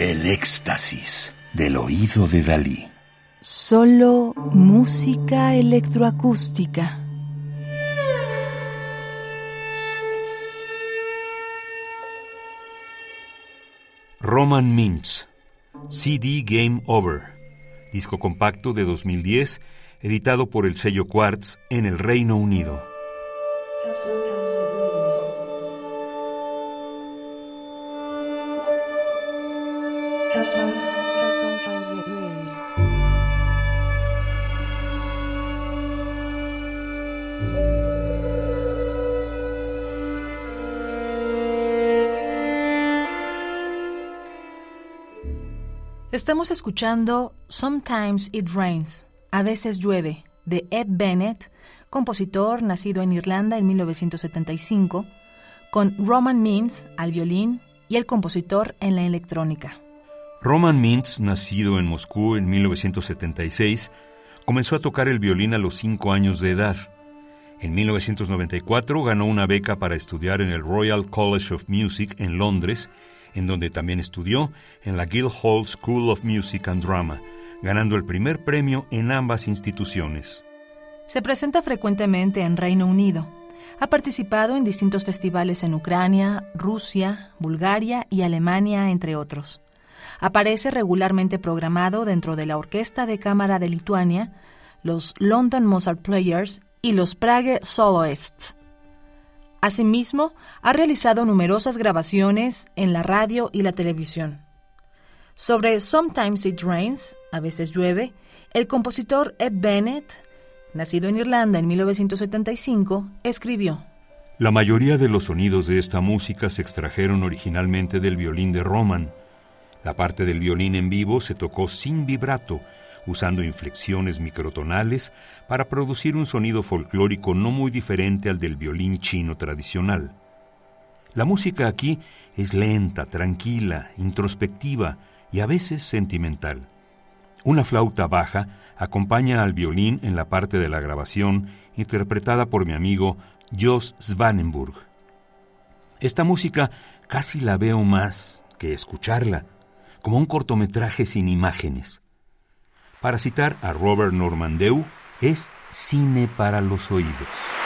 El éxtasis del oído de Dalí. Solo música electroacústica. Roman Mintz, CD Game Over, disco compacto de 2010, editado por el sello Quartz en el Reino Unido. Estamos escuchando Sometimes It Rains, A veces llueve, de Ed Bennett, compositor nacido en Irlanda en 1975, con Roman Mintz al violín y el compositor en la electrónica. Roman Mintz, nacido en Moscú en 1976, comenzó a tocar el violín a los cinco años de edad. En 1994 ganó una beca para estudiar en el Royal College of Music en Londres en donde también estudió en la Guildhall School of Music and Drama, ganando el primer premio en ambas instituciones. Se presenta frecuentemente en Reino Unido. Ha participado en distintos festivales en Ucrania, Rusia, Bulgaria y Alemania, entre otros. Aparece regularmente programado dentro de la Orquesta de Cámara de Lituania, los London Mozart Players y los Prague Soloists. Asimismo, ha realizado numerosas grabaciones en la radio y la televisión. Sobre Sometimes It Rains, a veces llueve, el compositor Ed Bennett, nacido en Irlanda en 1975, escribió. La mayoría de los sonidos de esta música se extrajeron originalmente del violín de Roman. La parte del violín en vivo se tocó sin vibrato, usando inflexiones microtonales para producir un sonido folclórico no muy diferente al del violín chino tradicional. La música aquí es lenta, tranquila, introspectiva y a veces sentimental. Una flauta baja acompaña al violín en la parte de la grabación interpretada por mi amigo Jos Svanenburg. Esta música casi la veo más que escucharla, como un cortometraje sin imágenes. Para citar a Robert Normandeu, es cine para los oídos.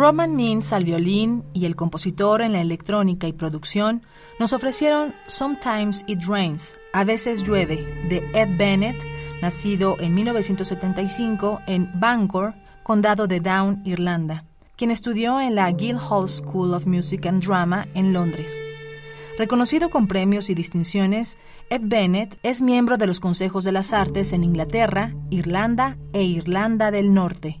Roman Mintz al violín y el compositor en la electrónica y producción nos ofrecieron Sometimes It Rains, A veces llueve, de Ed Bennett, nacido en 1975 en Bangor, condado de Down, Irlanda, quien estudió en la Guildhall School of Music and Drama en Londres. Reconocido con premios y distinciones, Ed Bennett es miembro de los Consejos de las Artes en Inglaterra, Irlanda e Irlanda del Norte.